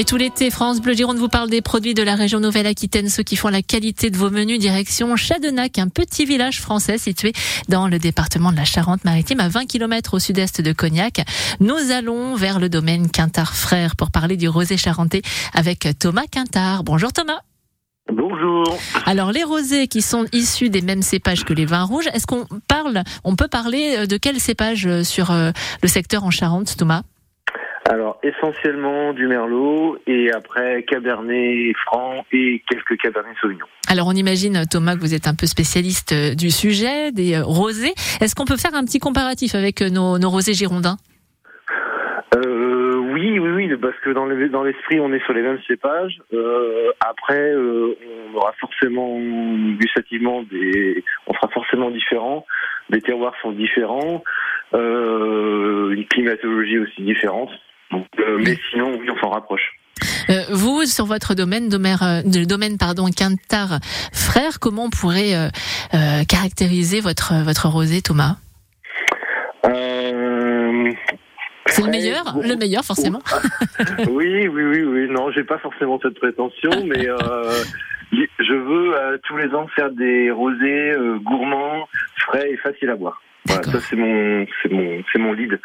Et tout l'été, France Bleu Gironde vous parle des produits de la région Nouvelle-Aquitaine, ceux qui font la qualité de vos menus. Direction Chadenac, un petit village français situé dans le département de la Charente-Maritime, à 20 km au sud-est de Cognac. Nous allons vers le domaine Quintard Frères pour parler du rosé charentais avec Thomas Quintard. Bonjour Thomas. Bonjour. Alors les rosés qui sont issus des mêmes cépages que les vins rouges, est-ce qu'on parle, on peut parler de quel cépage sur euh, le secteur en Charente, Thomas? Alors essentiellement du merlot et après cabernet franc et quelques cabernet sauvignon. Alors on imagine Thomas que vous êtes un peu spécialiste euh, du sujet des euh, rosés. Est-ce qu'on peut faire un petit comparatif avec euh, nos, rosés girondins? Euh, oui, oui, oui, parce que dans l'esprit, on est sur les mêmes cépages. après, on aura forcément, gustativement, des, on sera forcément différent. Les terroirs sont différents, une climatologie aussi différente. Euh, mais sinon, oui, on s'en rapproche. Euh, vous, sur votre domaine, domaine, euh, domaine pardon, Quintar Frère, comment on pourrait caractériser votre votre rosé, Thomas? C'est le meilleur, le meilleur forcément. oui, oui, oui, oui. Non, j'ai pas forcément cette prétention, mais je veux tous les ans faire des rosés gourmands, frais et faciles à boire. Voilà, ça c'est mon, c'est mon, c'est mon lead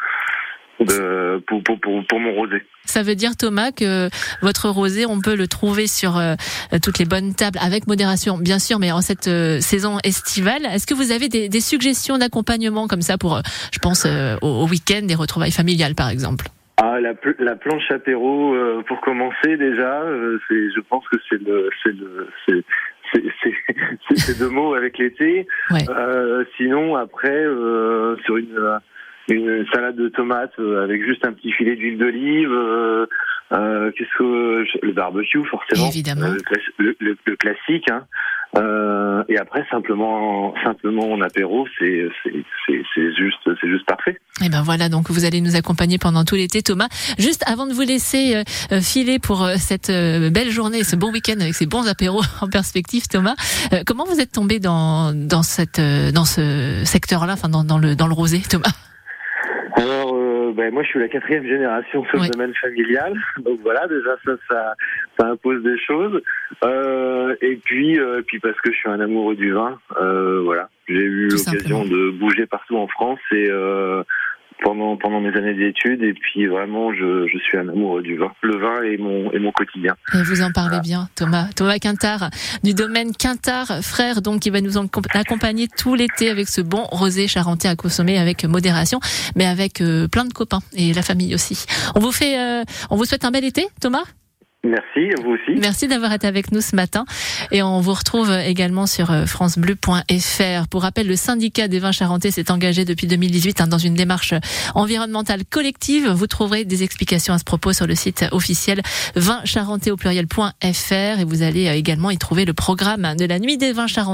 de, pour, pour, pour, pour, mon rosé. Ça veut dire Thomas que votre rosé, on peut le trouver sur euh, toutes les bonnes tables avec modération, bien sûr, mais en cette euh, saison estivale. Est-ce que vous avez des, des suggestions d'accompagnement comme ça pour, euh, je pense, au, week-end, des retrouvaires familiales par exemple? Ah, la, la planche apéro pour commencer déjà, c'est, je pense que c'est le, c'est le, c'est, c'est, deux mots avec l'été. Ouais. sinon après sur une une salade de tomates euh, avec juste un petit filet d'huile d'olive. Euh, euh, qu'est-ce que le barbecue forcément, évidemment, le, le, le, classique. Hein. Euh, et après simplement simplement en apéro, c'est c'est juste c'est juste parfait. Et ben voilà, donc vous allez nous accompagner pendant tout l'été, Thomas. Juste avant de vous laisser filer pour cette belle journée, ce bon week-end avec ces bons apéros en perspective, Thomas, comment vous êtes tombé dans dans cette dans ce secteur-là, enfin dans, dans le dans le rosé, Thomas? Alors, euh, ben, moi, je suis la quatrième génération sur le domaine familial, donc voilà, déjà ça, ça, ça impose des choses. Euh, et puis, euh, puis parce que je suis un amoureux du vin, euh, voilà, j'ai eu l'occasion de bouger partout en France et euh, pendant pendant mes années d'études et puis vraiment je, je suis un amoureux du vin. Le vin est mon est mon quotidien. Et vous en parlez bien, Thomas. Thomas Quintard du domaine Quintard frère donc qui va nous accompagner tout l'été avec ce bon rosé charentais à consommer avec modération, mais avec euh, plein de copains et la famille aussi. On vous fait euh, on vous souhaite un bel été, Thomas? Merci, vous aussi. Merci d'avoir été avec nous ce matin. Et on vous retrouve également sur euh, francebleu.fr. Pour rappel, le syndicat des vins charentais s'est engagé depuis 2018 hein, dans une démarche environnementale collective. Vous trouverez des explications à ce propos sur le site officiel vincharentais au pluriel.fr et vous allez euh, également y trouver le programme de la nuit des vins charentais.